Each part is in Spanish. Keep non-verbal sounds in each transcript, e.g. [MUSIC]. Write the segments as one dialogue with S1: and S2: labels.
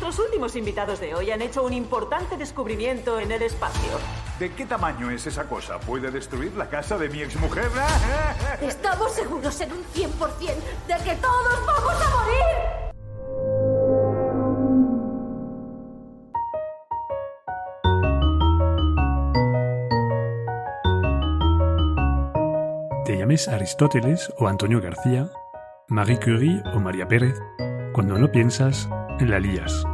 S1: Nuestros últimos invitados de hoy han hecho un importante descubrimiento en el espacio.
S2: ¿De qué tamaño es esa cosa? ¿Puede destruir la casa de mi exmujer? [LAUGHS]
S3: Estamos seguros en un 100% de que todos vamos a morir.
S4: Te llames Aristóteles o Antonio García, Marie Curie o María Pérez, cuando no piensas, la lías.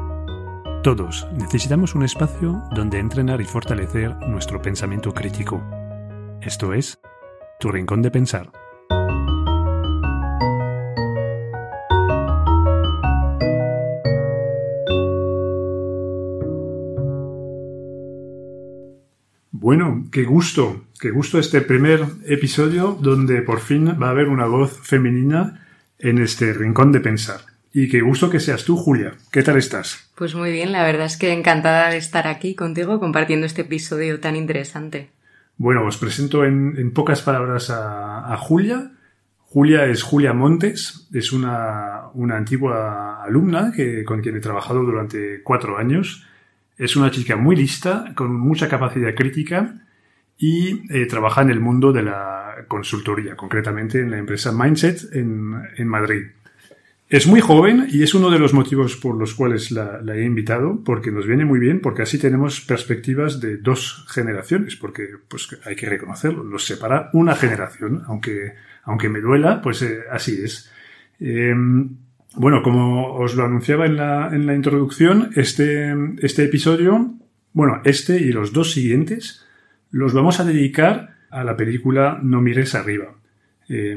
S4: Todos necesitamos un espacio donde entrenar y fortalecer nuestro pensamiento crítico. Esto es, tu rincón de pensar. Bueno, qué gusto, qué gusto este primer episodio donde por fin va a haber una voz femenina en este rincón de pensar. Y qué gusto que seas tú, Julia. ¿Qué tal estás?
S5: Pues muy bien, la verdad es que encantada de estar aquí contigo compartiendo este episodio tan interesante.
S4: Bueno, os presento en, pocas palabras a, Julia. Julia es Julia Montes, es una, antigua alumna que, con quien he trabajado durante cuatro años. Es una chica muy lista, con mucha capacidad crítica y eh, trabaja en el mundo de la consultoría, concretamente en la empresa Mindset en, en, Madrid. Es muy joven y es uno de los motivos por los cuales la, he invitado, porque nos viene muy bien, porque así tenemos perspectivas de dos generaciones, porque pues hay que reconocerlo, los separa una generación, aunque, aunque me duela, pues eh, así es. Eh, bueno, como os lo anunciaba en la, en la introducción, este, este episodio, bueno, este y los dos siguientes, los vamos a dedicar a la película No mires arriba. Eh,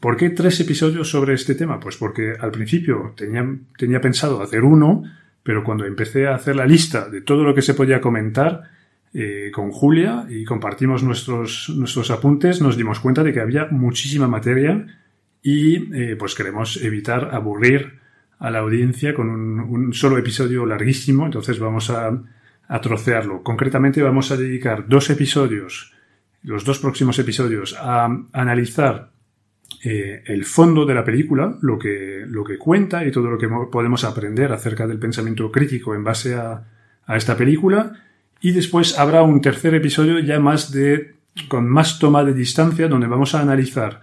S4: ¿Por qué tres episodios sobre este tema? Pues porque al principio tenía, pensado hacer uno, pero cuando empecé a hacer la lista de todo lo que se podía comentar eh, con Julia y compartimos nuestros, nuestros apuntes, nos dimos cuenta de que había muchísima materia y eh, pues queremos evitar aburrir a la audiencia con un, solo episodio larguísimo, entonces vamos a, trocearlo. Concretamente vamos a dedicar dos episodios, los dos próximos episodios, a analizar eh, el fondo de la película, lo que, lo que cuenta y todo lo que podemos aprender acerca del pensamiento crítico en base a, esta película. Y después habrá un tercer episodio ya más de, con más toma de distancia, donde vamos a analizar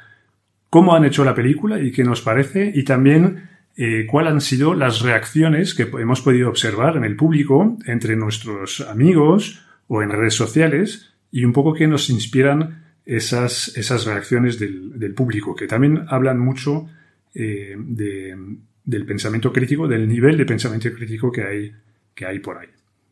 S4: cómo han hecho la película y qué nos parece, y también eh, cuáles han sido las reacciones que hemos podido observar en el público, entre nuestros amigos o en redes sociales, y un poco qué nos inspiran esas, esas reacciones del, público, que también hablan mucho eh, del pensamiento crítico, del nivel de pensamiento crítico que hay, que hay por ahí.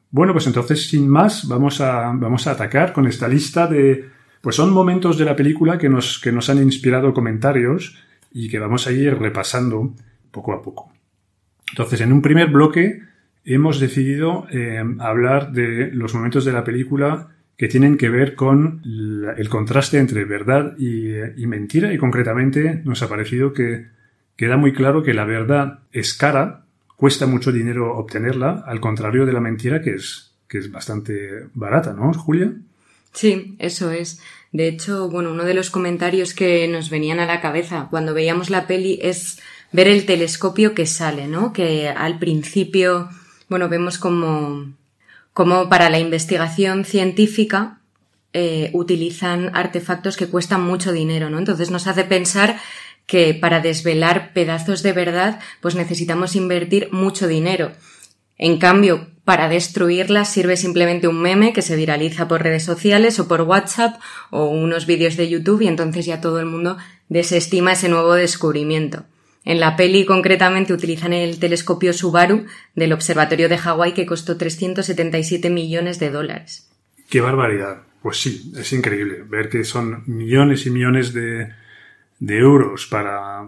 S4: Bueno, pues entonces, sin más, vamos a, vamos a atacar con esta lista de pues son momentos de la película que nos, que nos han inspirado comentarios y que vamos a ir repasando poco a poco. Entonces, en un primer bloque hemos decidido eh, hablar de los momentos de la película que tienen que ver con el contraste entre verdad y, y, mentira y concretamente nos ha parecido que queda muy claro que la verdad es cara, cuesta mucho dinero obtenerla, al contrario de la mentira que es, que es bastante barata, ¿no, Julia?
S5: Sí, eso es. De hecho, bueno, uno de los comentarios que nos venían a la cabeza cuando veíamos la peli es ver el telescopio que sale, ¿no? Que al principio, bueno, vemos como, como para la investigación científica eh, utilizan artefactos que cuestan mucho dinero, ¿no? Entonces nos hace pensar que para desvelar pedazos de verdad, pues necesitamos invertir mucho dinero. En cambio, para destruirla sirve simplemente un meme que se viraliza por redes sociales o por WhatsApp o unos vídeos de YouTube y entonces ya todo el mundo desestima ese nuevo descubrimiento. En la peli concretamente utilizan el telescopio Subaru del Observatorio de Hawái que costó 377 millones de dólares.
S4: ¡Qué barbaridad! Pues sí, es increíble ver que son millones y millones de, de euros para,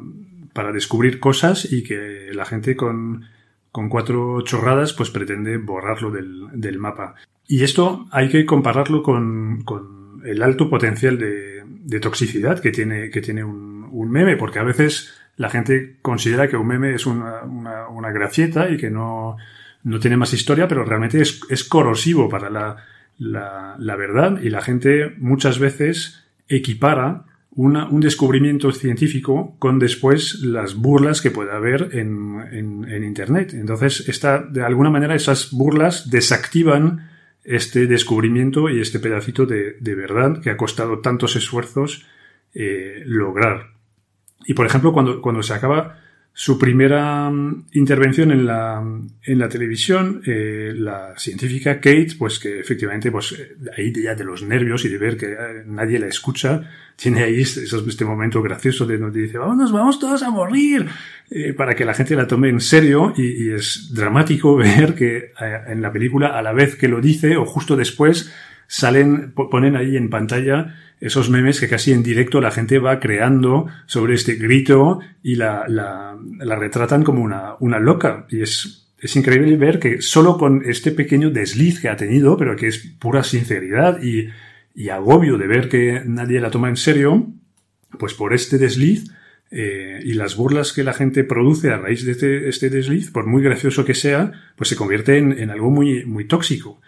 S4: para descubrir cosas y que la gente con con cuatro chorradas, pues pretende borrarlo del, mapa. Y esto hay que compararlo con, el alto potencial de, toxicidad que tiene, que tiene un, meme, porque a veces la gente considera que un meme es una, una, gracieta y que no, no, tiene más historia, pero realmente es, es corrosivo para la, la, verdad y la gente muchas veces equipara una- un descubrimiento científico con después las burlas que puede haber en, en- en Internet. Entonces, esta, de alguna manera, esas burlas desactivan este descubrimiento y este pedacito de, de verdad que ha costado tantos esfuerzos eh, lograr. Y por ejemplo, cuando, cuando se acaba su primera mm, intervención en la, en la televisión, eh, la científica Kate, pues que efectivamente, pues eh, ahí ya de los nervios y de ver que eh, nadie la escucha, tiene ahí este, este momento gracioso de donde dice, vamos, vamos todos a morir, eh, para que la gente la tome en serio y, y es dramático [LAUGHS] ver que eh, en la película, a la vez que lo dice o justo después, salen, po- ponen ahí en pantalla esos memes que casi en directo la gente va creando sobre este grito y la, la, la retratan como una, una loca. Y es, es increíble ver que solo con este pequeño desliz que ha tenido, pero que es pura sinceridad y, y agobio de ver que nadie la toma en serio, pues por este desliz eh, y las burlas que la gente produce a raíz de este, este desliz, por muy gracioso que sea, pues se convierte en, en algo muy, muy tóxico.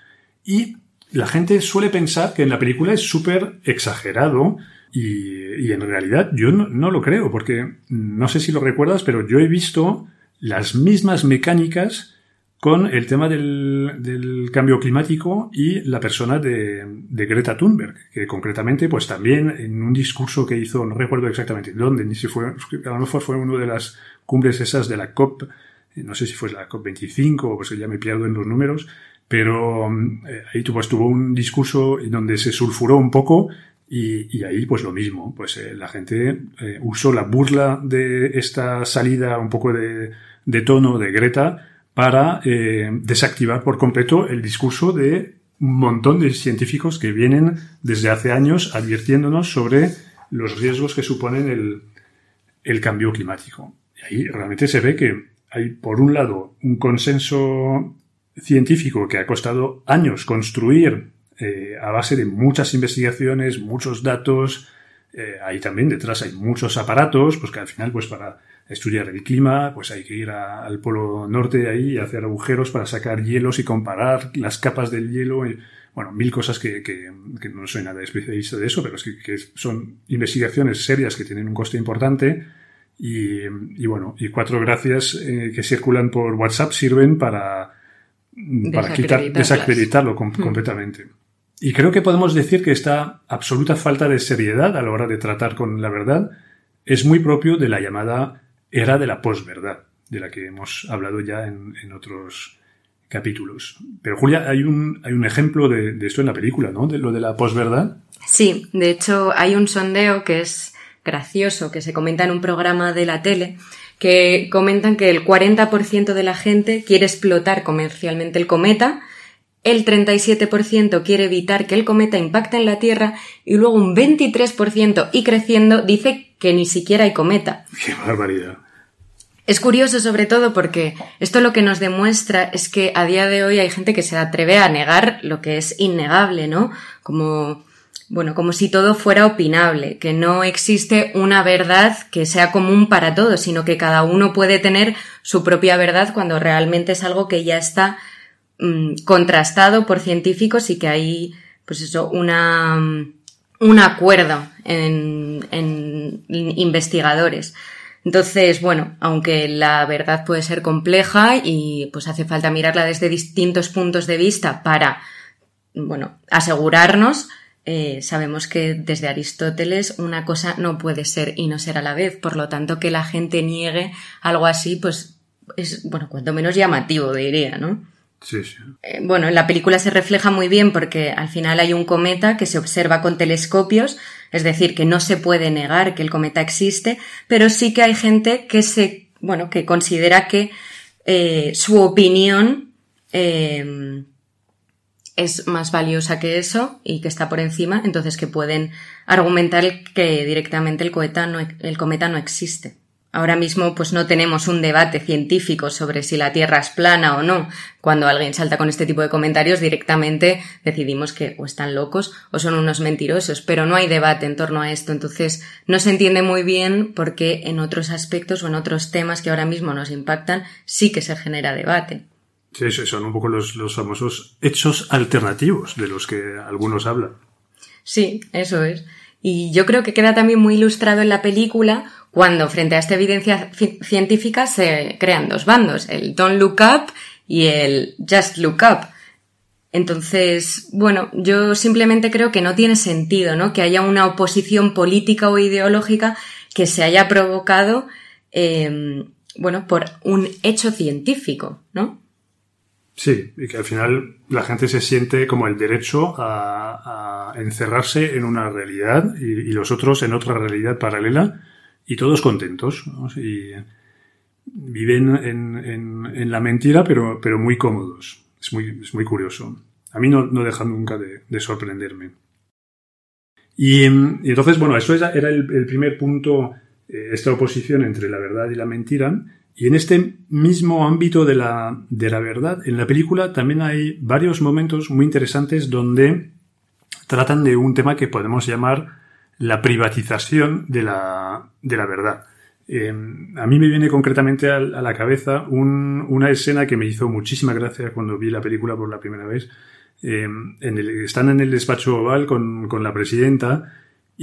S4: Y la gente suele pensar que en la película es súper exagerado y, en realidad yo no, lo creo, porque no sé si lo recuerdas, pero yo he visto las mismas mecánicas con el tema del, del cambio climático y la persona de, de Greta Thunberg, que concretamente, pues también en un discurso que hizo, no recuerdo exactamente dónde, ni si fue, a lo mejor fue una de las cumbres esas de la COP, no sé si fue la COP25 o pues ya me pierdo en los números, pero eh, ahí pues, tuvo un discurso donde se sulfuró un poco y, ahí pues lo mismo, pues eh, la gente eh, usó la burla de esta salida un poco de, tono de Greta para desactivar por completo el discurso de un montón de científicos que vienen desde hace años advirtiéndonos sobre los riesgos que suponen el, el cambio climático. Y ahí realmente se ve que hay, por un lado, un consenso científico que ha costado años construir eh, a base de muchas investigaciones, muchos datos. Eh, ahí también detrás hay muchos aparatos, pues que al final, pues para estudiar el clima, pues hay que ir al polo norte ahí y hacer agujeros para sacar hielos y comparar las capas del hielo. Bueno, mil cosas que, que, no soy nada especialista de eso, pero es que, son investigaciones serias que tienen un coste importante. Y, y bueno, y cuatro gracias eh, que circulan por WhatsApp sirven para, para quitar, desacreditarlo com hmm. completamente. Y creo que podemos decir que esta absoluta falta de seriedad a la hora de tratar con la verdad es muy propio de la llamada era de la posverdad, de la que hemos hablado ya en, en, otros capítulos. Pero Julia, hay un, hay un ejemplo de, de, esto en la película, ¿no? De lo de la posverdad.
S5: Sí, de hecho hay un sondeo que es gracioso, que se comenta en un programa de la tele, que comentan que el 40% de la gente quiere explotar comercialmente el cometa, el 37% quiere evitar que el cometa impacte en la Tierra y luego un 23% y creciendo dice que ni siquiera hay cometa.
S4: ¡Qué barbaridad!
S5: Es curioso sobre todo porque esto lo que nos demuestra es que a día de hoy hay gente que se atreve a negar lo que es innegable, ¿no? Como, bueno, como si todo fuera opinable, que no existe una verdad que sea común para todos, sino que cada uno puede tener su propia verdad cuando realmente es algo que ya está mmm, contrastado por científicos y que hay, pues eso, una, un acuerdo en, en investigadores. Entonces, bueno, aunque la verdad puede ser compleja y pues hace falta mirarla desde distintos puntos de vista para, bueno, asegurarnos, eh, sabemos que desde Aristóteles una cosa no puede ser y no ser a la vez. Por lo tanto, que la gente niegue algo así, pues es, bueno, cuanto menos llamativo, diría, ¿no?
S4: Sí, sí.
S5: Eh, bueno, en la película se refleja muy bien porque al final hay un cometa que se observa con telescopios, es decir, que no se puede negar que el cometa existe, pero sí que hay gente que se, bueno, que considera que eh, su opinión eh, es más valiosa que eso y que está por encima, entonces que pueden argumentar que directamente el cometa no, el cometa no existe. Ahora mismo pues no tenemos un debate científico sobre si la Tierra es plana o no. Cuando alguien salta con este tipo de comentarios directamente decidimos que o están locos o son unos mentirosos, pero no hay debate en torno a esto. Entonces no se entiende muy bien por qué en otros aspectos o en otros temas que ahora mismo nos impactan sí que se genera debate.
S4: Sí, son un poco los, los famosos hechos alternativos de los que algunos hablan.
S5: Sí, eso es. Y yo creo que queda también muy ilustrado en la película cuando frente a esta evidencia científica se crean dos bandos, el Don't Look Up y el Just Look Up. Entonces, bueno, yo simplemente creo que no tiene sentido, ¿no? Que haya una oposición política o ideológica que se haya provocado, em, bueno, por un hecho científico, ¿no?
S4: Sí, y que al final la gente se siente como el derecho a, encerrarse en una realidad y, los otros en otra realidad paralela y todos contentos. Y viven en, la mentira, pero, pero muy cómodos. Es muy, es muy curioso. A mí no, no deja nunca de, sorprenderme. Y, entonces, bueno, eso era, el, primer punto, eh, esta oposición entre la verdad y la mentira. Y en este mismo ámbito de la, de la verdad, en la película también hay varios momentos muy interesantes donde tratan de un tema que podemos llamar la privatización de la, de la verdad. Em, a mí me viene concretamente a, la cabeza una escena que me hizo muchísima gracia cuando vi la película por la primera vez. Em, en el, están en el despacho oval con, con la presidenta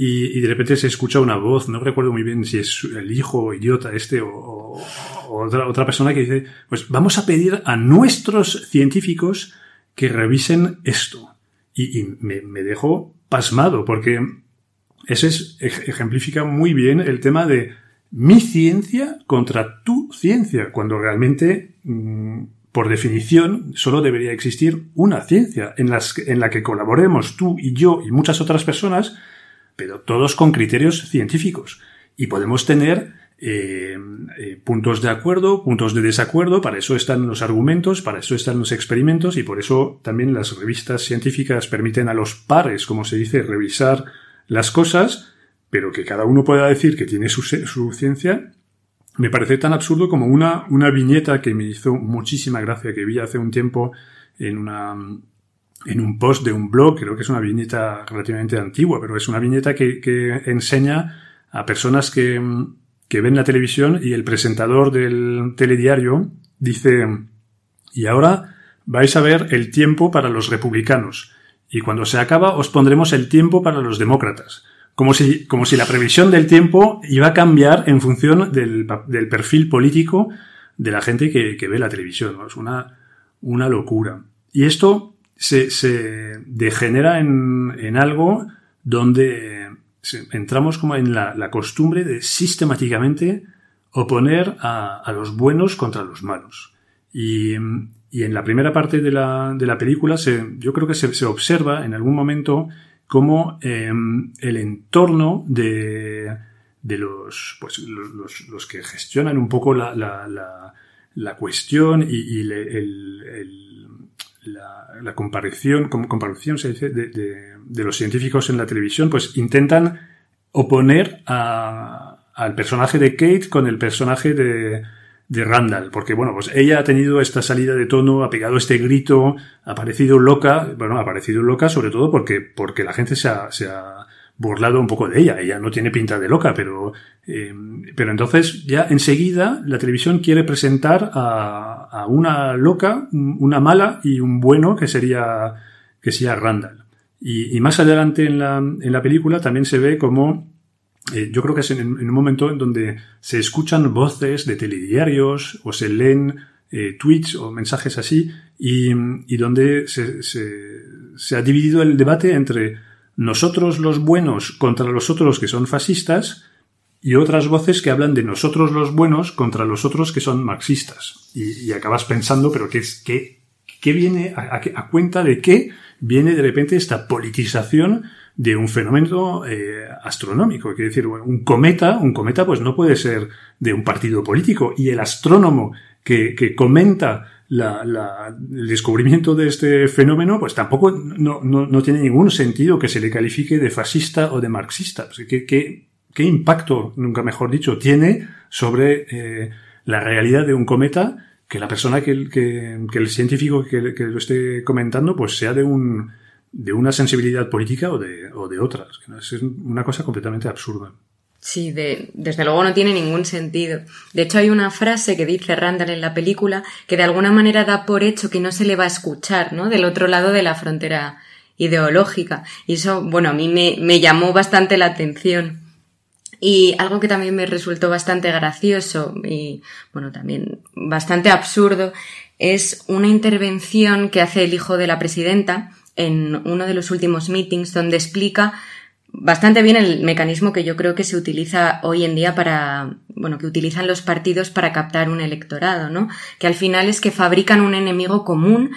S4: y, de repente se escucha una voz, no recuerdo muy bien si es el hijo idiota este o, otra, otra persona que dice, pues vamos a pedir a nuestros científicos que revisen esto. Y, me, me, dejó pasmado porque eso es, ejemplifica muy bien el tema de mi ciencia contra tu ciencia, cuando realmente, mm, por definición, solo debería existir una ciencia en, las, en la que colaboremos tú y yo y muchas otras personas pero todos con criterios científicos. Y podemos tener eh, eh, puntos de acuerdo, puntos de desacuerdo, para eso están los argumentos, para eso están los experimentos y por eso también las revistas científicas permiten a los pares, como se dice, revisar las cosas, pero que cada uno pueda decir que tiene su, su ciencia, me parece tan absurdo como una, una viñeta que me hizo muchísima gracia, que vi hace un tiempo en una, en un post de un blog, creo que es una viñeta relativamente antigua, pero es una viñeta que, enseña a personas que, que, ven la televisión y el presentador del telediario dice, y ahora vais a ver el tiempo para los republicanos, y cuando se acaba os pondremos el tiempo para los demócratas. Como si, como si la previsión del tiempo iba a cambiar en función del, del perfil político de la gente que, que ve la televisión. Es una, una locura. Y esto se, degenera en, algo donde entramos como en la, costumbre de sistemáticamente oponer a, los buenos contra los malos. Y, en la primera parte de la, de la película se, yo creo que se, observa en algún momento cómo em, el entorno de, de los, pues, los, que gestionan un poco la, la, cuestión y, el la, comparación, comparación se dice, de, los científicos en la televisión, pues intentan oponer al personaje de Kate con el personaje de, de Randall, porque bueno, pues ella ha tenido esta salida de tono, ha pegado este grito, ha parecido loca, bueno, ha parecido loca sobre todo porque, porque la gente se ha, se ha burlado un poco de ella. Ella no tiene pinta de loca, pero, eh, pero entonces ya enseguida la televisión quiere presentar a, a, una loca, una mala y un bueno que sería, que sería Randall. Y, más adelante en la, en la película también se ve como eh, yo creo que es en, un momento en donde se escuchan voces de telediarios o se leen eh, tweets o mensajes así y, y donde se, se, ha dividido el debate entre nosotros los buenos contra los otros que son fascistas y otras voces que hablan de nosotros los buenos contra los otros que son marxistas. Y, acabas pensando, pero ¿qué, es, qué, qué viene a, a, cuenta de qué viene de repente esta politización de un fenómeno eh, astronómico? Quiere decir, un cometa, un cometa pues no puede ser de un partido político y el astrónomo que, comenta la, el descubrimiento de este fenómeno, pues tampoco no, no, tiene ningún sentido que se le califique de fascista o de marxista. Pues, ¿Qué, qué, qué impacto, nunca mejor dicho, tiene sobre eh, la realidad de un cometa que la persona que, que, que el científico que, lo esté comentando, pues sea de un de una sensibilidad política o de, o de otras. Es una cosa completamente absurda.
S5: Sí, de, desde luego no tiene ningún sentido. De hecho, hay una frase que dice Randall en la película que de alguna manera da por hecho que no se le va a escuchar, ¿no? Del otro lado de la frontera ideológica. Y eso, bueno, a mí me, me llamó bastante la atención. Y algo que también me resultó bastante gracioso y, bueno, también bastante absurdo es una intervención que hace el hijo de la presidenta en uno de los últimos meetings donde explica bastante bien el mecanismo que yo creo que se utiliza hoy en día para, bueno, que utilizan los partidos para captar un electorado, ¿no? Que al final es que fabrican un enemigo común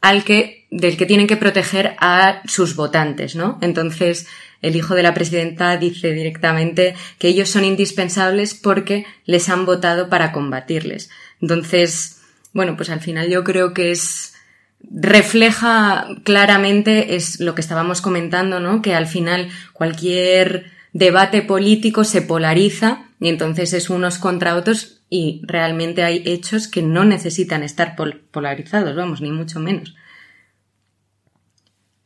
S5: al que, del que tienen que proteger a sus votantes, ¿no? Entonces, el hijo de la presidenta dice directamente que ellos son indispensables porque les han votado para combatirles. Entonces, bueno, pues al final yo creo que es, refleja claramente es lo que estábamos comentando, ¿no? Que al final cualquier debate político se polariza y entonces es unos contra otros y realmente hay hechos que no necesitan estar polarizados, vamos, ni mucho menos.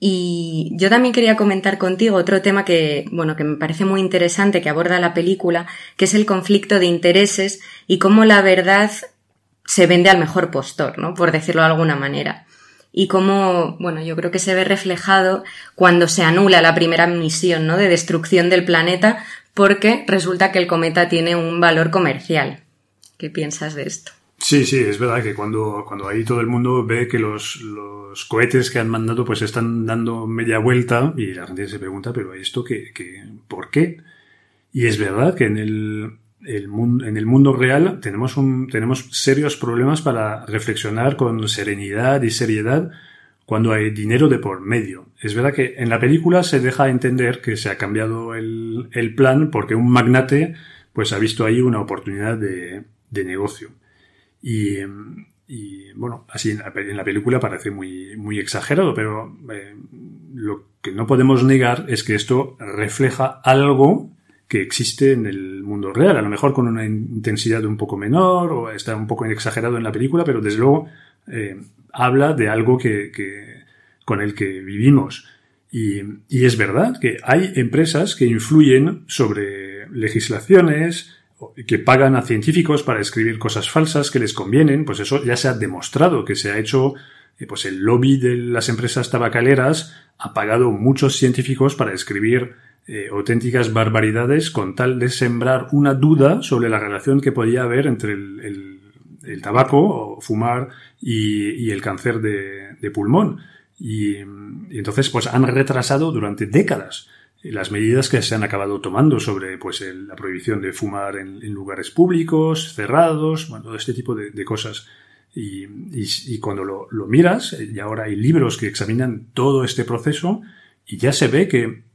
S5: Y yo también quería comentar contigo otro tema que, bueno, que me parece muy interesante que aborda la película, que es el conflicto de intereses y cómo la verdad se vende al mejor postor, ¿no? Por decirlo de alguna manera y cómo, bueno, yo creo que se ve reflejado cuando se anula la primera misión, ¿no? De destrucción del planeta porque resulta que el cometa tiene un valor comercial. ¿Qué piensas de esto?
S4: Sí, sí, es verdad que cuando, cuando ahí todo el mundo ve que los, los cohetes que han mandado pues están dando media vuelta y la gente se pregunta, pero ¿esto qué, qué, por qué? Y es verdad que en el, en el mundo real tenemos, un, tenemos serios problemas para reflexionar con serenidad y seriedad cuando hay dinero de por medio. Es verdad que en la película se deja entender que se ha cambiado el, el plan porque un magnate pues ha visto ahí una oportunidad de, de negocio. Y, y, bueno, así en la, en la, película parece muy, muy exagerado, pero eh, lo que no podemos negar es que esto refleja algo que existe en el mundo real, a lo mejor con una intensidad un poco menor o está un poco exagerado en la película, pero desde luego eh, habla de algo que, que, con el que vivimos. Y, y, es verdad que hay empresas que influyen sobre legislaciones, que pagan a científicos para escribir cosas falsas que les convienen, pues eso ya se ha demostrado que se ha hecho, eh, pues el lobby de las empresas tabacaleras ha pagado muchos científicos para escribir eh, auténticas barbaridades con tal de sembrar una duda sobre la relación que podía haber entre el, el, tabaco o fumar y, el cáncer de, pulmón. Y, entonces pues han retrasado durante décadas las medidas que se han acabado tomando sobre pues la prohibición de fumar en, lugares públicos, cerrados, bueno, todo este tipo de, cosas. Y, cuando lo, lo, miras, y ahora hay libros que examinan todo este proceso, y ya se ve que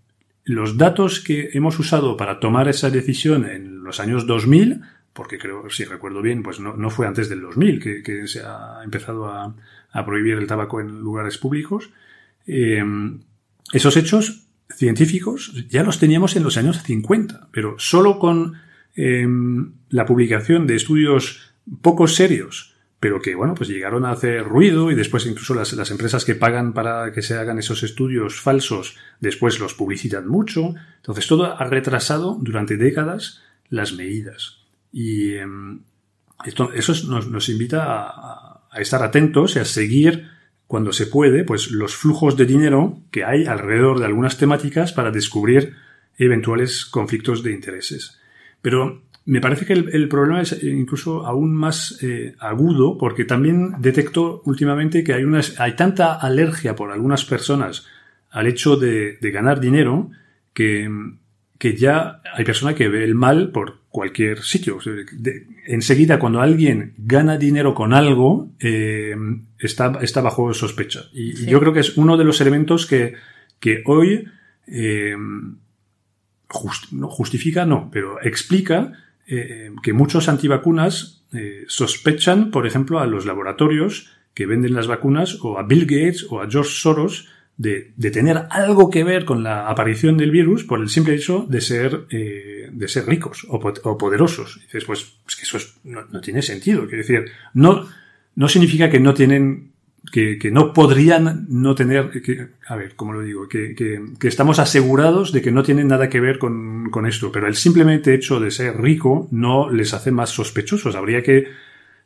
S4: los datos que hemos usado para tomar esa decisión en los años 2000, porque creo, si recuerdo bien, pues no, no fue antes del 2000 que, se ha empezado a, prohibir el tabaco en lugares públicos, eh, esos hechos científicos ya los teníamos en los años 50, pero solo con eh, la publicación de estudios poco serios pero que, bueno, pues llegaron a hacer ruido y después incluso las, las, empresas que pagan para que se hagan esos estudios falsos, después los publicitan mucho. Entonces todo ha retrasado durante décadas las medidas. Y eh, esto, eso nos, nos invita a, a, estar atentos y a seguir cuando se puede, pues los flujos de dinero que hay alrededor de algunas temáticas para descubrir eventuales conflictos de intereses. Pero me parece que el, el, problema es incluso aún más eh, agudo porque también detecto últimamente que hay, una, hay tanta alergia por algunas personas al hecho de, de ganar dinero que, que, ya hay personas que ve el mal por cualquier sitio. De, enseguida, cuando alguien gana dinero con algo, eh, está, está bajo sospecha. Y, sí. yo creo que es uno de los elementos que, que hoy eh, just, no, justifica, no, pero explica eh, que muchos antivacunas eh, sospechan, por ejemplo, a los laboratorios que venden las vacunas o a Bill Gates o a George Soros de, tener algo que ver con la aparición del virus por el simple hecho de ser, eh, de ser ricos o, poderosos. Dices, pues, es que eso es, no, no, tiene sentido. Quiero decir, no, no significa que no tienen que, que, no podrían no tener, que, a ver, ¿cómo lo digo? Que, que, estamos asegurados de que no tienen nada que ver con, con, esto, pero el simplemente hecho de ser rico no les hace más sospechosos. Habría que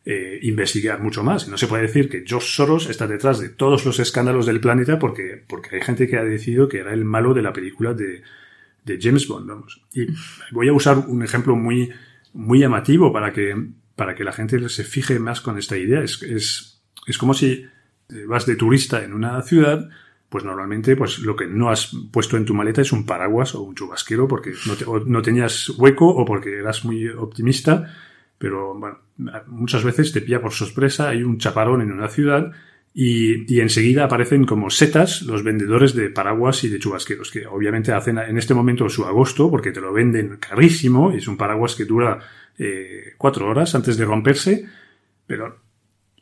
S4: eh, investigar mucho más. No se puede decir que George Soros está detrás de todos los escándalos del planeta porque, porque hay gente que ha decidido que era el malo de la película de, de James Bond. Vamos. Y voy a usar un ejemplo muy, muy llamativo para que, para que la gente se fije más con esta idea. Es, es, es como si vas de turista en una ciudad pues normalmente pues lo que no has puesto en tu maleta es un paraguas o un chubasquero porque no, te, no tenías hueco o porque eras muy optimista, pero bueno, muchas veces te pilla por sorpresa, hay un chaparón en una ciudad y, y, enseguida aparecen como setas los vendedores de paraguas y de chubasqueros, que obviamente hacen en este momento su agosto porque te lo venden carísimo, y es un paraguas que dura eh, cuatro horas antes de romperse, pero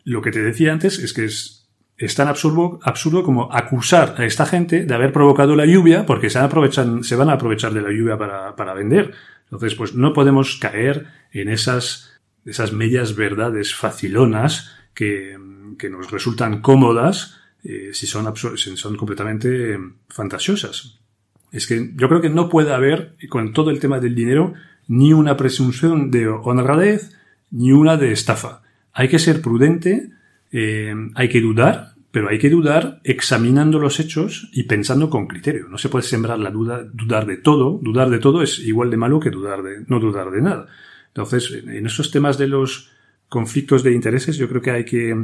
S4: lo que te decía antes es que es es tan absurdo, absurdo como acusar a esta gente de haber provocado la lluvia porque se, se van a aprovechar de la lluvia para, para, vender. Entonces, pues no podemos caer en esas, esas medias verdades facilonas que, que nos resultan cómodas eh, si, son si son completamente eh, fantasiosas. Es que yo creo que no puede haber, con todo el tema del dinero, ni una presunción de honradez, ni una de estafa. Hay que ser prudente, eh, hay que dudar, pero hay que dudar examinando los hechos y pensando con criterio. No se puede sembrar la duda, dudar de todo. Dudar de todo es igual de malo que dudar de, no dudar de nada. Entonces, en esos temas de los conflictos de intereses, yo creo que hay que,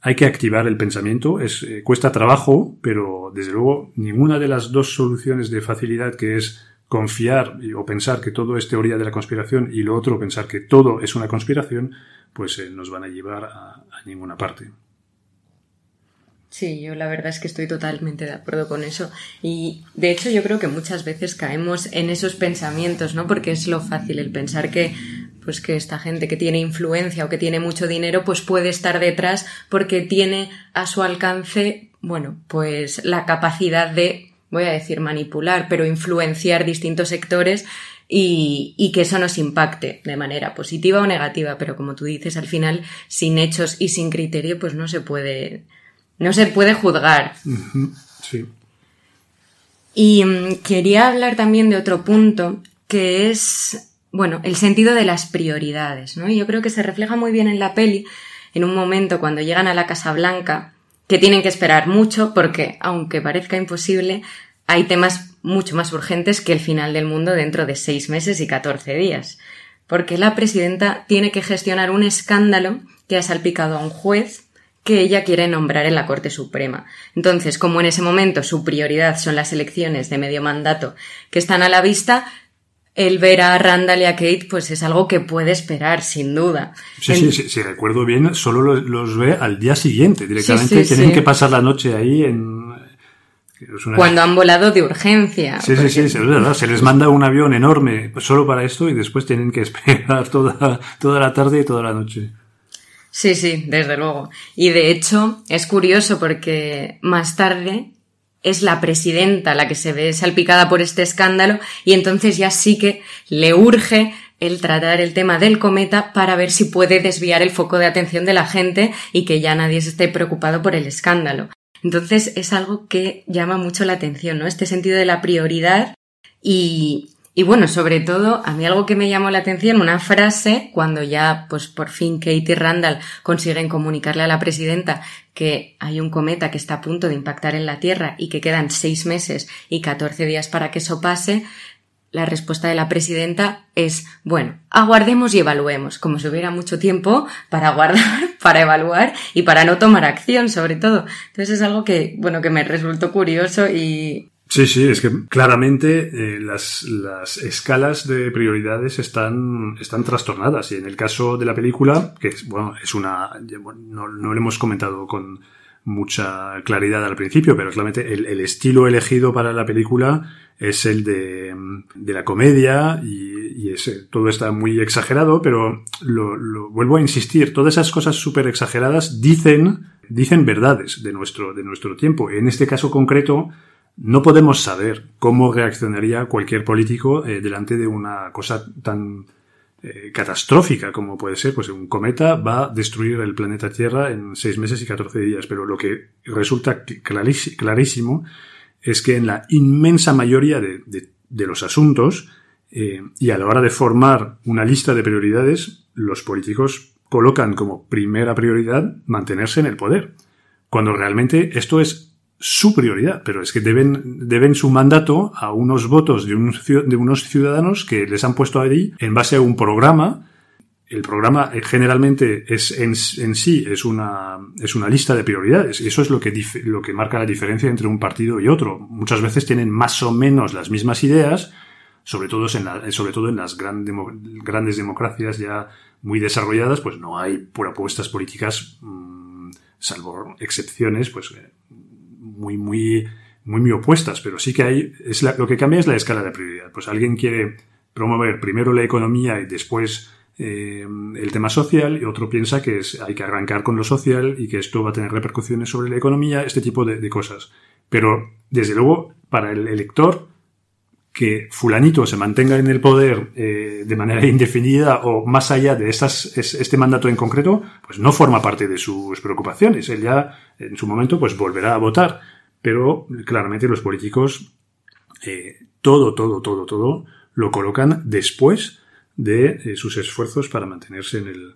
S4: hay que activar el pensamiento. Es, eh, cuesta trabajo, pero desde luego ninguna de las dos soluciones de facilidad que es confiar o pensar que todo es teoría de la conspiración y lo otro pensar que todo es una conspiración, pues eh, nos van a llevar a, a ninguna parte.
S5: Sí, yo la verdad es que estoy totalmente de acuerdo con eso. Y de hecho yo creo que muchas veces caemos en esos pensamientos, ¿no? Porque es lo fácil el pensar que pues que esta gente que tiene influencia o que tiene mucho dinero pues puede estar detrás porque tiene a su alcance, bueno, pues la capacidad de, voy a decir manipular, pero influenciar distintos sectores y, y, que eso nos impacte de manera positiva o negativa, pero como tú dices, al final, sin hechos y sin criterio, pues no se puede, no se puede juzgar.
S4: Sí.
S5: Y um, quería hablar también de otro punto, que es, bueno, el sentido de las prioridades, ¿no? Y yo creo que se refleja muy bien en la peli, en un momento cuando llegan a la Casa Blanca, que tienen que esperar mucho, porque, aunque parezca imposible, hay temas mucho más urgentes que el final del mundo dentro de seis meses y catorce días. Porque la presidenta tiene que gestionar un escándalo que ha salpicado a un juez que ella quiere nombrar en la Corte Suprema. Entonces, como en ese momento su prioridad son las elecciones de medio mandato que están a la vista, el ver a Randall y a Kate, pues es algo que puede esperar, sin duda.
S4: Sí, en... sí, si recuerdo bien, solo los, los, ve al día siguiente, directamente. Sí, sí, Tienen que pasar la noche ahí en,
S5: una... Cuando han volado de urgencia.
S4: Sí, porque... sí, sí, es verdad. Se les manda un avión enorme solo para esto y después tienen que [LAUGHS] esperar toda, toda la tarde y toda la noche.
S5: Sí, sí, desde luego. Y de hecho es curioso porque más tarde es la presidenta la que se ve salpicada por este escándalo y entonces ya sí que le urge el tratar el tema del cometa para ver si puede desviar el foco de atención de la gente y que ya nadie se esté preocupado por el escándalo. Entonces es algo que llama mucho la atención, ¿no? Este sentido de la prioridad y, y bueno, sobre todo, a mí algo que me llamó la atención, una frase, cuando ya, pues por fin Kate y Randall consiguen comunicarle a la presidenta que hay un cometa que está a punto de impactar en la Tierra y que quedan seis meses y catorce días para que eso pase, la respuesta de la presidenta es, bueno, aguardemos y evaluemos, como si hubiera mucho tiempo para aguardar, [LAUGHS] para evaluar y para no tomar acción, sobre todo. Entonces es algo que, bueno, que me resultó curioso y...
S4: Sí, sí, es que claramente eh, las, las escalas de prioridades están, están trastornadas. Y en el caso de la película, que es, bueno, es una, no, no lo hemos comentado con mucha claridad al principio, pero claramente el, el estilo elegido para la película es el de, de la comedia y, ese, todo está muy exagerado, pero lo, vuelvo a insistir, todas esas cosas súper exageradas dicen, dicen verdades de nuestro, de nuestro tiempo. En este caso concreto, no podemos saber cómo reaccionaría cualquier político eh, delante de una cosa tan eh, catastrófica como puede ser, pues un cometa va a destruir el planeta Tierra en seis meses y catorce días, pero lo que resulta clarísimo es que en la inmensa mayoría de, de, de los asuntos eh, y a la hora de formar una lista de prioridades, los políticos colocan como primera prioridad mantenerse en el poder, cuando realmente esto es su prioridad, pero es que deben, deben su mandato a unos votos de, de unos ciudadanos que les han puesto ahí en base a un programa el programa eh, generalmente es en, sí es una, es una lista de prioridades. Eso es lo que, lo que marca la diferencia entre un partido y otro. Muchas veces tienen más o menos las mismas ideas, sobre todo en, sobre todo en las grandes democracias ya muy desarrolladas, pues no hay propuestas políticas, mm, salvo excepciones, pues muy, muy, muy, muy opuestas. Pero sí que hay, es lo que cambia es la escala de prioridad. Pues alguien quiere promover primero la economía y después eh, el tema social y otro piensa que es, hay que arrancar con lo social y que esto va a tener repercusiones sobre la economía, este tipo de, cosas. Pero, desde luego, para el elector, que fulanito se mantenga en el poder eh, de manera [LAUGHS] indefinida o más allá de estas, este mandato en concreto, pues no forma parte de sus preocupaciones. Él ya, en su momento, pues volverá a votar. Pero, claramente, los políticos, eh, todo, todo, todo, todo, lo colocan después de eh, sus esfuerzos para mantenerse en el,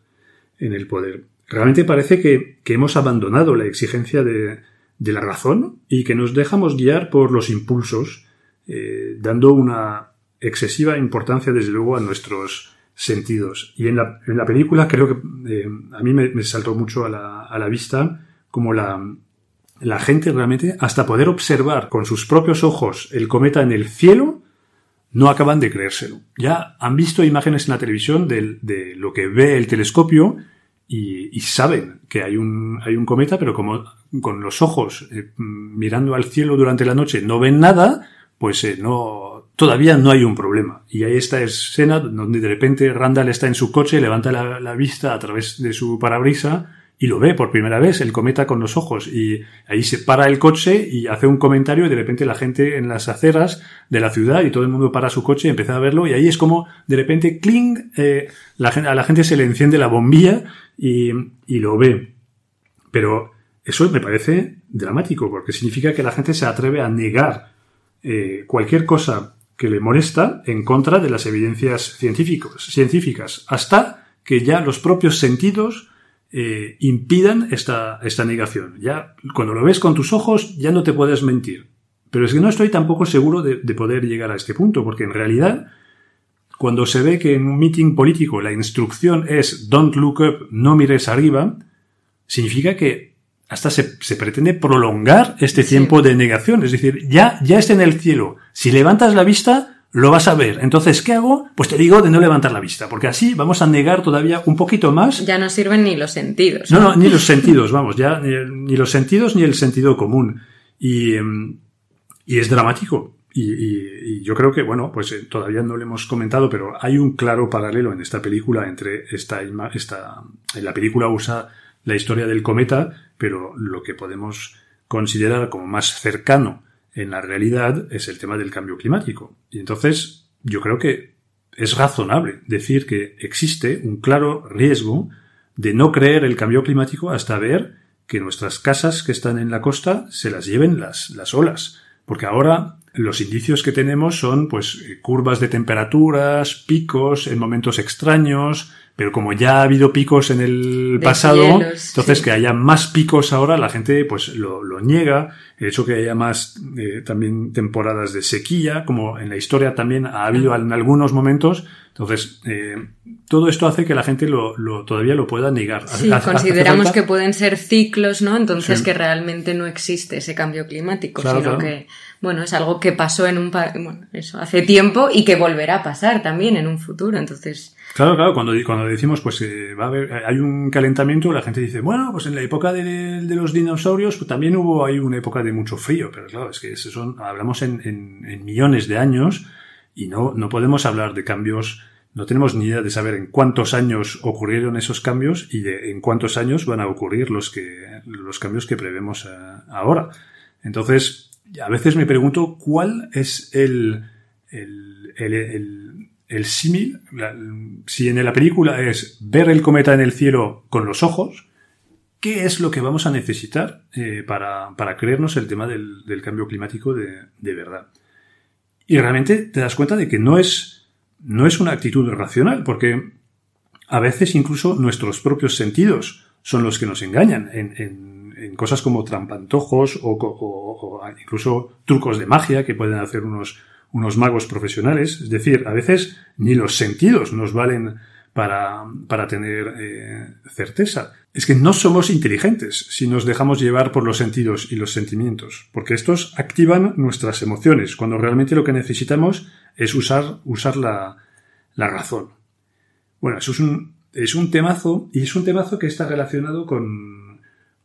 S4: en el poder. Realmente parece que, hemos abandonado la exigencia de, de, la razón y que nos dejamos guiar por los impulsos, eh, dando una excesiva importancia, desde luego, a nuestros sentidos. Y en la, en la película creo que eh, a mí me, saltó mucho a la, a la vista como la, la gente realmente, hasta poder observar con sus propios ojos el cometa en el cielo, no acaban de creérselo. Ya han visto imágenes en la televisión de, lo que ve el telescopio y, saben que hay un, hay un cometa, pero como con los ojos eh, mirando al cielo durante la noche no ven nada, pues eh, no, todavía no hay un problema. Y hay esta escena donde de repente Randall está en su coche, levanta la, vista a través de su parabrisa y lo ve por primera vez, el cometa con los ojos, y ahí se para el coche y hace un comentario y de repente la gente en las aceras de la ciudad y todo el mundo para su coche y empieza a verlo y ahí es como de repente cling, eh, a la gente se le enciende la bombilla y, y lo ve. Pero eso me parece dramático porque significa que la gente se atreve a negar eh, cualquier cosa que le molesta en contra de las evidencias científicas, hasta que ya los propios sentidos eh, impidan esta, esta negación. Ya, cuando lo ves con tus ojos, ya no te puedes mentir. Pero es que no estoy tampoco seguro de, poder llegar a este punto, porque en realidad, cuando se ve que en un meeting político la instrucción es don't look up, no mires arriba, significa que hasta se, pretende prolongar este tiempo de negación. Es decir, ya, ya está en el cielo. Si levantas la vista, lo vas a ver. Entonces, ¿qué hago? Pues te digo de no levantar la vista, porque así vamos a negar todavía un poquito más.
S5: Ya no sirven ni los sentidos.
S4: No, no, ni los sentidos, vamos, ya ni, los sentidos ni el sentido común. Y, em, y es dramático. Y, yo creo que, bueno, pues eh, todavía no lo hemos comentado, pero hay un claro paralelo en esta película entre esta, esta, en la película usa la historia del cometa, pero lo que podemos considerar como más cercano en la realidad es el tema del cambio climático. Y entonces yo creo que es razonable decir que existe un claro riesgo de no creer el cambio climático hasta ver que nuestras casas que están en la costa se las lleven las, las olas. Porque ahora los indicios que tenemos son pues curvas de temperaturas, picos en momentos extraños, pero como ya ha habido picos en el pasado, entonces que haya más picos ahora, la gente pues lo, lo niega. El hecho que haya más eh, también temporadas de sequía, como en la historia también ha habido en algunos momentos. Entonces, eh, todo esto hace que la gente lo, lo todavía lo pueda negar.
S5: Sí, consideramos que pueden ser ciclos, ¿no? Entonces que realmente no existe ese cambio climático, sino que, bueno, es algo que pasó en un, bueno, eso, hace tiempo y que volverá a pasar también en un futuro. Entonces,
S4: Claro, claro, cuando, cuando decimos pues que va a haber, hay un calentamiento, la gente dice, bueno, pues en la época de, los dinosaurios pues también hubo ahí una época de mucho frío, pero claro, es que son, hablamos en, en, millones de años y no, no podemos hablar de cambios, no tenemos ni idea de saber en cuántos años ocurrieron esos cambios y de en cuántos años van a ocurrir los que, los cambios que prevemos eh, ahora. Entonces, a veces me pregunto cuál es el, el, el el símil, si en la película es ver el cometa en el cielo con los ojos, ¿qué es lo que vamos a necesitar eh, para, creernos el tema del, cambio climático de, verdad? Y realmente te das cuenta de que no es, no es una actitud racional, porque a veces incluso nuestros propios sentidos son los que nos engañan en, cosas como trampantojos o, o, incluso trucos de magia que pueden hacer unos, unos magos profesionales. Es decir, a veces ni los sentidos nos valen para, para tener eh, certeza. Es que no somos inteligentes si nos dejamos llevar por los sentidos y los sentimientos, porque estos activan nuestras emociones, cuando realmente lo que necesitamos es usar, usar la, la razón. Bueno, eso es un, es un temazo, y es un temazo que está relacionado con,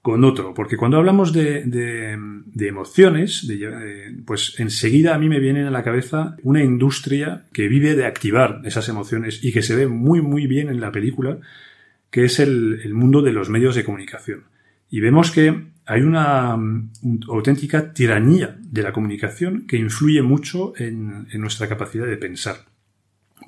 S4: con otro, porque cuando hablamos de, emociones, eh, pues enseguida a mí me viene a la cabeza una industria que vive de activar esas emociones y que se ve muy muy bien en la película, que es el, mundo de los medios de comunicación. Y vemos que hay una, una auténtica tiranía de la comunicación que influye mucho en, nuestra capacidad de pensar.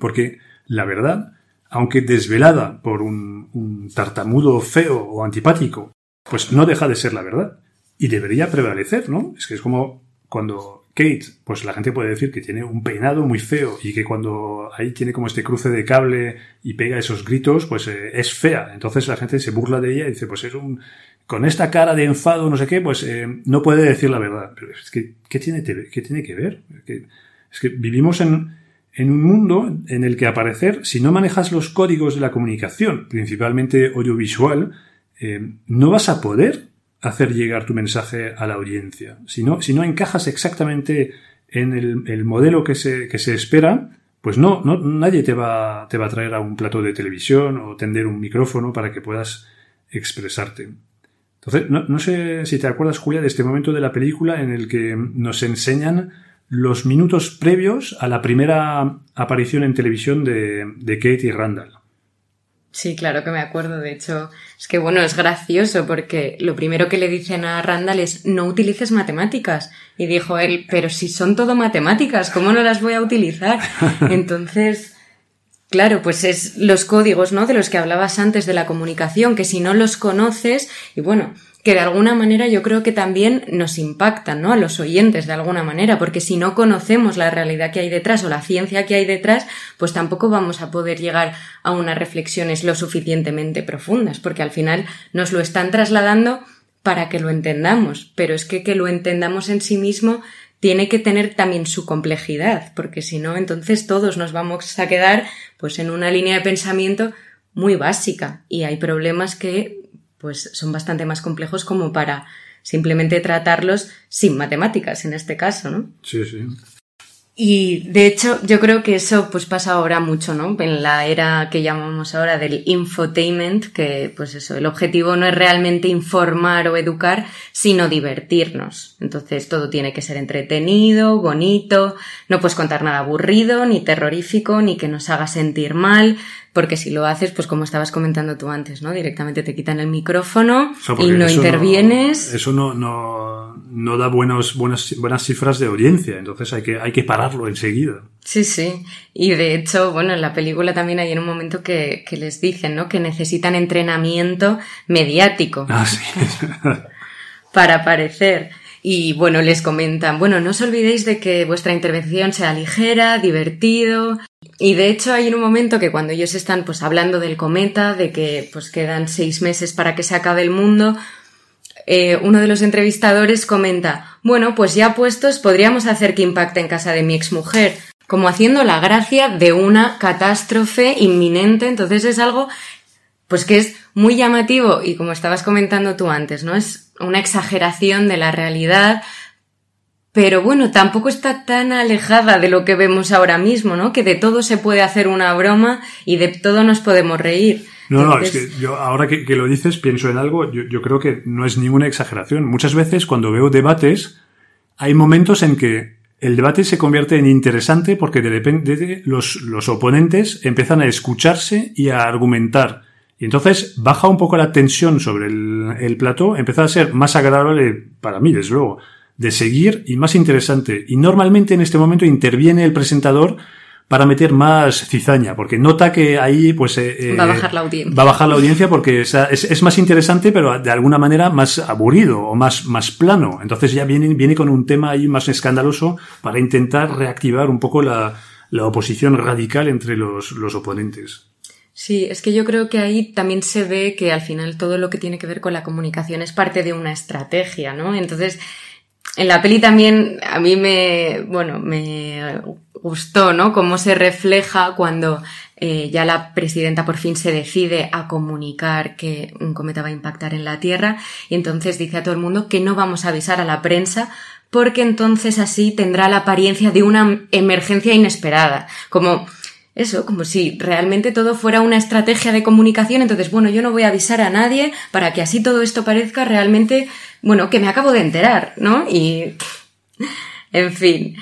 S4: Porque la verdad, aunque desvelada por un, tartamudo feo o antipático, pues no deja de ser la verdad. Y debería prevalecer, ¿no? Es que es como cuando Kate, pues la gente puede decir que tiene un peinado muy feo y que cuando ahí tiene como este cruce de cable y pega esos gritos, pues eh, es fea. Entonces la gente se burla de ella y dice, pues es un, con esta cara de enfado, no sé qué, pues eh, no puede decir la verdad. Pero es que, ¿qué tiene, qué tiene que ver? Es que vivimos en, en un mundo en el que aparecer, si no manejas los códigos de la comunicación, principalmente audiovisual, eh, no vas a poder hacer llegar tu mensaje a la audiencia. Si no, si no encajas exactamente en el, el modelo que se, que se espera, pues no, no, nadie te va, te va a traer a un plato de televisión o tender un micrófono para que puedas expresarte. Entonces, no, no sé si te acuerdas, Julia, de este momento de la película en el que nos enseñan los minutos previos a la primera aparición en televisión de, de Kate y Randall.
S5: Sí, claro que me acuerdo. De hecho, es que bueno, es gracioso porque lo primero que le dicen a Randall es no utilices matemáticas. Y dijo él, pero si son todo matemáticas, ¿cómo no las voy a utilizar? [LAUGHS] Entonces, claro, pues es los códigos, ¿no? De los que hablabas antes de la comunicación, que si no los conoces, y bueno, que de alguna manera yo creo que también nos impactan, ¿no? A los oyentes de alguna manera, porque si no conocemos la realidad que hay detrás o la ciencia que hay detrás, pues tampoco vamos a poder llegar a unas reflexiones lo suficientemente profundas, porque al final nos lo están trasladando para que lo entendamos, pero es que que lo entendamos en sí mismo tiene que tener también su complejidad, porque si no, entonces todos nos vamos a quedar pues en una línea de pensamiento muy básica y hay problemas que pues son bastante más complejos como para simplemente tratarlos sin matemáticas en este caso, ¿no?
S4: Sí, sí.
S5: Y de hecho, yo creo que eso pues pasa ahora mucho, ¿no? En la era que llamamos ahora del infotainment, que pues eso, el objetivo no es realmente informar o educar, sino divertirnos. Entonces todo tiene que ser entretenido, bonito, no puedes contar nada aburrido, ni terrorífico, ni que nos haga sentir mal, porque si lo haces, pues como estabas comentando tú antes, ¿no? Directamente te quitan el micrófono o sea, y no intervienes.
S4: No, eso no, no, no da buenos, buenas, buenas cifras de audiencia, entonces hay que, hay que pararlo enseguida.
S5: Sí, sí. Y de hecho, bueno, en la película también hay un momento que, que les dicen, ¿no? Que necesitan entrenamiento mediático.
S4: Ah, sí. [LAUGHS]
S5: para aparecer. Y bueno, les comentan, bueno, no os olvidéis de que vuestra intervención sea ligera, divertido, y de hecho hay un momento que cuando ellos están pues hablando del cometa, de que pues quedan seis meses para que se acabe el mundo, eh, uno de los entrevistadores comenta, bueno, pues ya puestos podríamos hacer que impacte en casa de mi exmujer, como haciendo la gracia de una catástrofe inminente, entonces es algo pues que es muy llamativo y como estabas comentando tú antes, ¿no? Es una exageración de la realidad, pero bueno, tampoco está tan alejada de lo que vemos ahora mismo, ¿no? Que de todo se puede hacer una broma y de todo nos podemos reír.
S4: No, Entonces... no, es que yo ahora que, que, lo dices pienso en algo, yo, yo creo que no es ninguna exageración. Muchas veces cuando veo debates, hay momentos en que el debate se convierte en interesante porque de repente los, los oponentes empiezan a escucharse y a argumentar. Y entonces baja un poco la tensión sobre el, el plató, empieza a ser más agradable para mí, desde luego de seguir y más interesante. Y normalmente en este momento interviene el presentador para meter más cizaña, porque nota que ahí pues
S5: eh, va a bajar la audiencia.
S4: Va a bajar la audiencia porque es, es, es, más interesante, pero de alguna manera más aburrido o más, más plano. Entonces ya viene, viene con un tema ahí más escandaloso para intentar reactivar un poco la, la oposición radical entre los, los oponentes.
S5: Sí, es que yo creo que ahí también se ve que al final todo lo que tiene que ver con la comunicación es parte de una estrategia, ¿no? Entonces, en la peli también a mí me, bueno, me gustó, ¿no? Cómo se refleja cuando eh, ya la presidenta por fin se decide a comunicar que un cometa va a impactar en la Tierra y entonces dice a todo el mundo que no vamos a avisar a la prensa porque entonces así tendrá la apariencia de una emergencia inesperada. Como eso, como si realmente todo fuera una estrategia de comunicación, entonces, bueno, yo no voy a avisar a nadie para que así todo esto parezca realmente, bueno, que me acabo de enterar, ¿no? Y, [LAUGHS] en fin.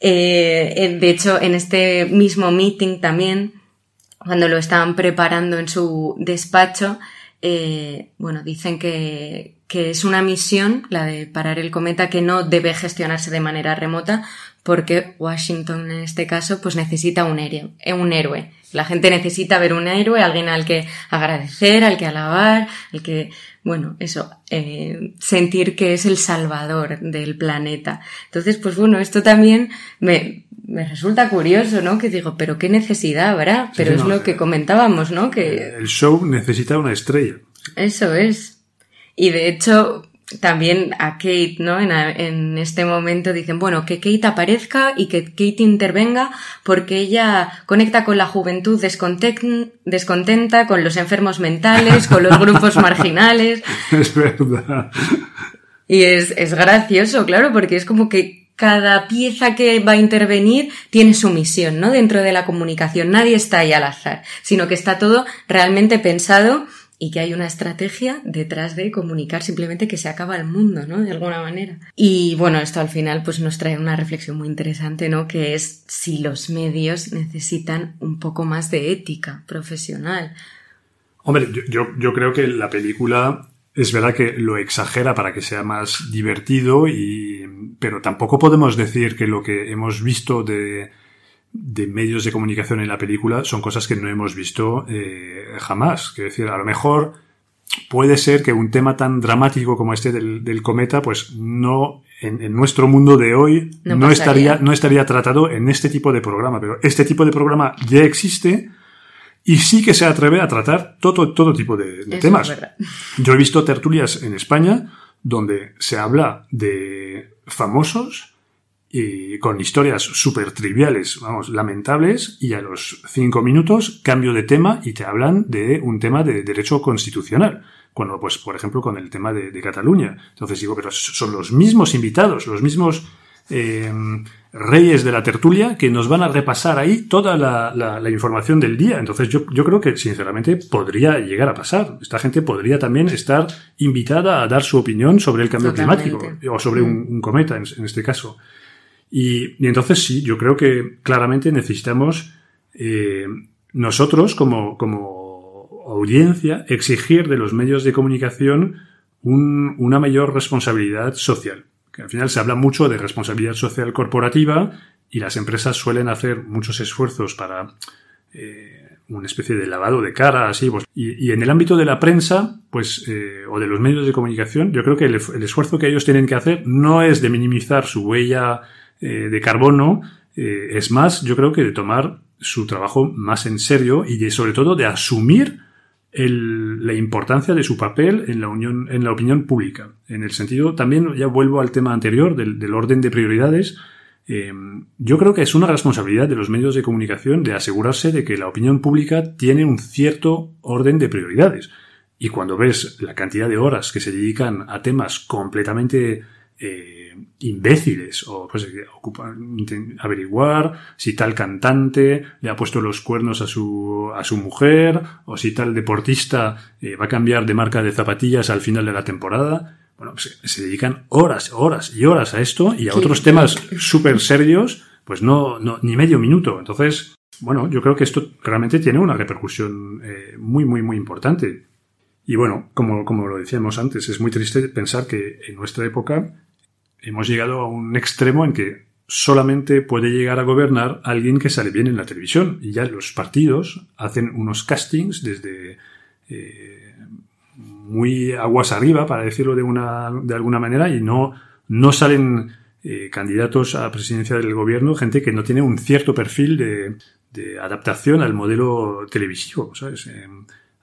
S5: Eh, de hecho, en este mismo meeting también, cuando lo estaban preparando en su despacho, eh, bueno, dicen que, que es una misión, la de parar el cometa, que no debe gestionarse de manera remota, porque Washington en este caso pues necesita un héroe, eh, un héroe. La gente necesita ver un héroe, alguien al que agradecer, al que alabar, al que, bueno, eso, eh, sentir que es el salvador del planeta. Entonces, pues bueno, esto también me, me resulta curioso, ¿no? Que digo, pero qué necesidad habrá, pero es lo que comentábamos, ¿no? Que
S4: el show necesita una estrella.
S5: Eso es. Y de hecho, también a Kate, ¿no? En, este momento dicen, bueno, que Kate aparezca y que Kate intervenga porque ella conecta con la juventud descontenta, con los enfermos mentales, con los grupos [LAUGHS] marginales.
S4: Es verdad.
S5: Y es, es gracioso, claro, porque es como que cada pieza que va a intervenir tiene su misión, ¿no? Dentro de la comunicación. Nadie está ahí al azar, sino que está todo realmente pensado y que hay una estrategia detrás de comunicar simplemente que se acaba el mundo, ¿no? De alguna manera. Y bueno, esto al final pues nos trae una reflexión muy interesante, ¿no? Que es si los medios necesitan un poco más de ética profesional.
S4: Hombre, yo, yo, creo que la película es verdad que lo exagera para que sea más divertido y pero tampoco podemos decir que lo que hemos visto de de medios de comunicación en la película son cosas que no hemos visto eh, jamás. Quiero decir, a lo mejor puede ser que un tema tan dramático como este del, cometa, pues no, en, nuestro mundo de hoy, no, estaría, no estaría tratado en este tipo de programa. Pero este tipo de programa ya existe y sí que se atreve a tratar todo, todo tipo de, temas. Yo he visto tertulias en España donde se habla de famosos y con historias súper triviales, vamos, lamentables, y a los cinco minutos cambio de tema y te hablan de un tema de derecho constitucional. Cuando, pues, por ejemplo, con el tema de, Cataluña. Entonces digo, pero son los mismos invitados, los mismos eh, reyes de la tertulia que nos van a repasar ahí toda la, la, información del día. Entonces yo, yo creo que, sinceramente, podría llegar a pasar. Esta gente podría también estar invitada a dar su opinión sobre el cambio climático o sobre un, un cometa, en, en este caso. Y, entonces sí, yo creo que claramente necesitamos eh, nosotros como, como audiencia exigir de los medios de comunicación un, una mayor responsabilidad social. Que al final se habla mucho de responsabilidad social corporativa y las empresas suelen hacer muchos esfuerzos para eh, una especie de lavado de cara, así. Pues, y, en el ámbito de la prensa, pues, eh, o de los medios de comunicación, yo creo que el, esfuerzo que ellos tienen que hacer no es de minimizar su huella eh, de carbono, eh, es más, yo creo que de tomar su trabajo más en serio y sobre todo de asumir la importancia de su papel en la, unión, en la opinión pública. En el sentido, también ya vuelvo al tema anterior del, orden de prioridades. Eh, yo creo que es una responsabilidad de los medios de comunicación de asegurarse de que la opinión pública tiene un cierto orden de prioridades. Y cuando ves la cantidad de horas que se dedican a temas completamente imbéciles o pues ocupan, averiguar si tal cantante le ha puesto los cuernos a su, a su mujer o si tal deportista eh, va a cambiar de marca de zapatillas al final de la temporada. Bueno, pues, se, dedican horas, horas y horas a esto y a otros temas súper serios, pues no, no, ni medio minuto. Entonces, bueno, yo creo que esto realmente tiene una repercusión eh, muy, muy, muy importante. Y bueno, como, como lo decíamos antes, es muy triste pensar que en nuestra época hemos llegado a un extremo en que solamente puede llegar a gobernar alguien que sale bien en la televisión. Y ya los partidos hacen unos castings desde eh, muy aguas arriba, para decirlo de, una, de alguna manera, y no, no salen eh, candidatos a presidencia del gobierno, gente que no tiene un cierto perfil de, de adaptación al modelo televisivo. Eh,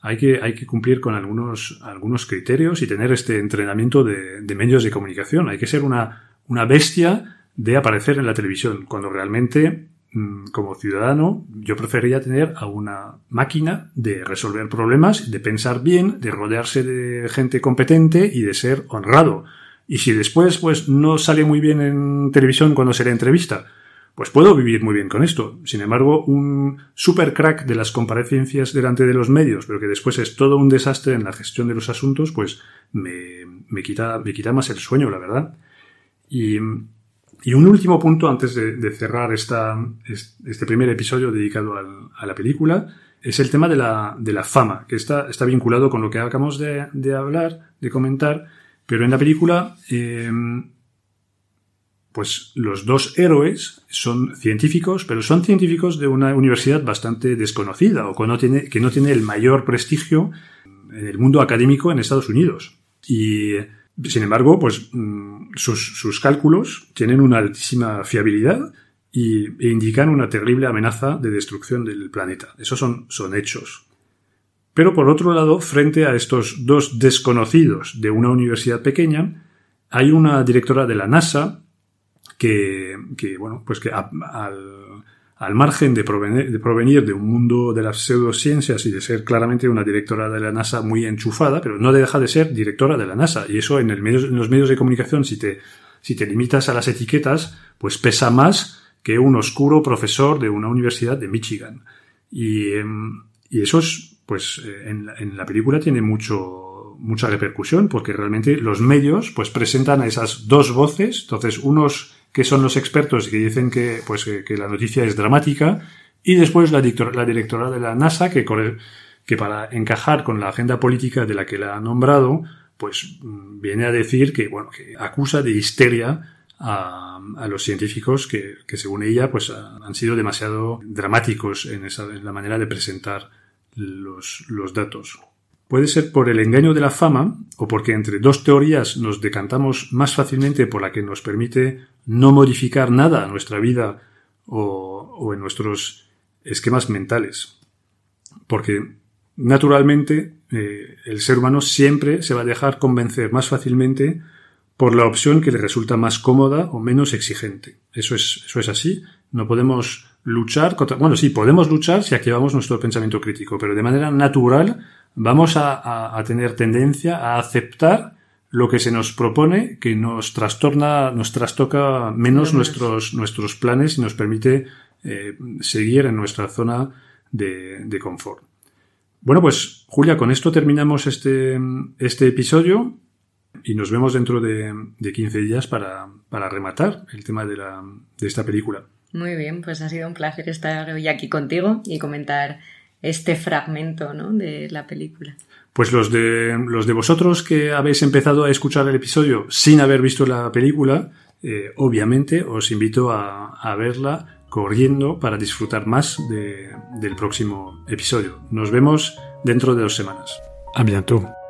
S4: hay que, cumplir con algunos, algunos criterios y tener este entrenamiento de, de medios de comunicación. Hay que ser una, una bestia de aparecer en la televisión, cuando realmente mm, como ciudadano, yo preferiría tener a una máquina de resolver problemas, de pensar bien, de rodearse de gente competente y de ser honrado. Y si después, pues, no sale muy bien en televisión cuando se le entrevista, pues puedo vivir muy bien con esto. Sin embargo, un super crack de las comparecencias delante de los medios, pero que después es todo un desastre en la gestión de los asuntos, pues me, me quita, me quita más el sueño, la verdad. Y, y un último punto antes de, cerrar esta, este primer episodio dedicado a la película es el tema de la, de la fama, que está, está vinculado con lo que acabamos de, de hablar, de comentar, pero en la película eh, pues los dos héroes son científicos, pero son científicos de una universidad bastante desconocida o que no tiene, el mayor prestigio en el mundo académico en Estados Unidos. Y, sin embargo, pues mm, sus, cálculos tienen una altísima fiabilidad y, e indican una terrible amenaza de destrucción del planeta. Esos son, son hechos. Pero por otro lado, frente a estos dos desconocidos de una universidad pequeña, hay una directora de la NASA que, bueno, pues que al, al margen de provenir, de provenir, de un mundo de las pseudociencias y de ser claramente una directora de la NASA muy enchufada, pero no deja de ser directora de la NASA. Y eso en, el medio, en los medios de comunicación, si te, si te limitas a las etiquetas, pues pesa más que un oscuro profesor de una universidad de Michigan. Y, em, y eso es, pues, eh, en, en la película tiene mucho, mucha repercusión porque realmente los medios pues presentan a esas dos voces, entonces unos que son los expertos que dicen que, pues, que, la noticia es dramática, y después la, la directora de la NASA, que, para encajar con la agenda política de la que la ha nombrado, pues mm, viene a decir que, bueno, que acusa de histeria a, a los científicos que, que, según ella, pues han sido demasiado dramáticos en, esa, en la manera de presentar los, los datos. Puede ser por el engaño de la fama o porque entre dos teorías nos decantamos más fácilmente por la que nos permite no modificar nada en nuestra vida o, en nuestros esquemas mentales. Porque naturalmente eh, el ser humano siempre se va a dejar convencer más fácilmente por la opción que le resulta más cómoda o menos exigente. Eso es, eso es así. No podemos luchar contra. Bueno, sí, podemos luchar si activamos nuestro pensamiento crítico, pero de manera natural vamos a, tener tendencia a aceptar lo que se nos propone, que nos trastorna, nos trastoca menos nuestros, nuestros planes y nos permite eh, seguir en nuestra zona de, confort. Bueno, pues Julia, con esto terminamos este, este episodio y nos vemos dentro de, de 15 días para, para, rematar el tema de, la, de esta película.
S5: Muy bien, pues ha sido un placer estar hoy aquí contigo y comentar este fragmento ¿no? de la película.
S4: Pues los de, los de vosotros que habéis empezado a escuchar el episodio sin haber visto la película, eh, obviamente os invito a, verla corriendo para disfrutar más de, del próximo episodio. Nos vemos dentro de dos semanas. A bientôt.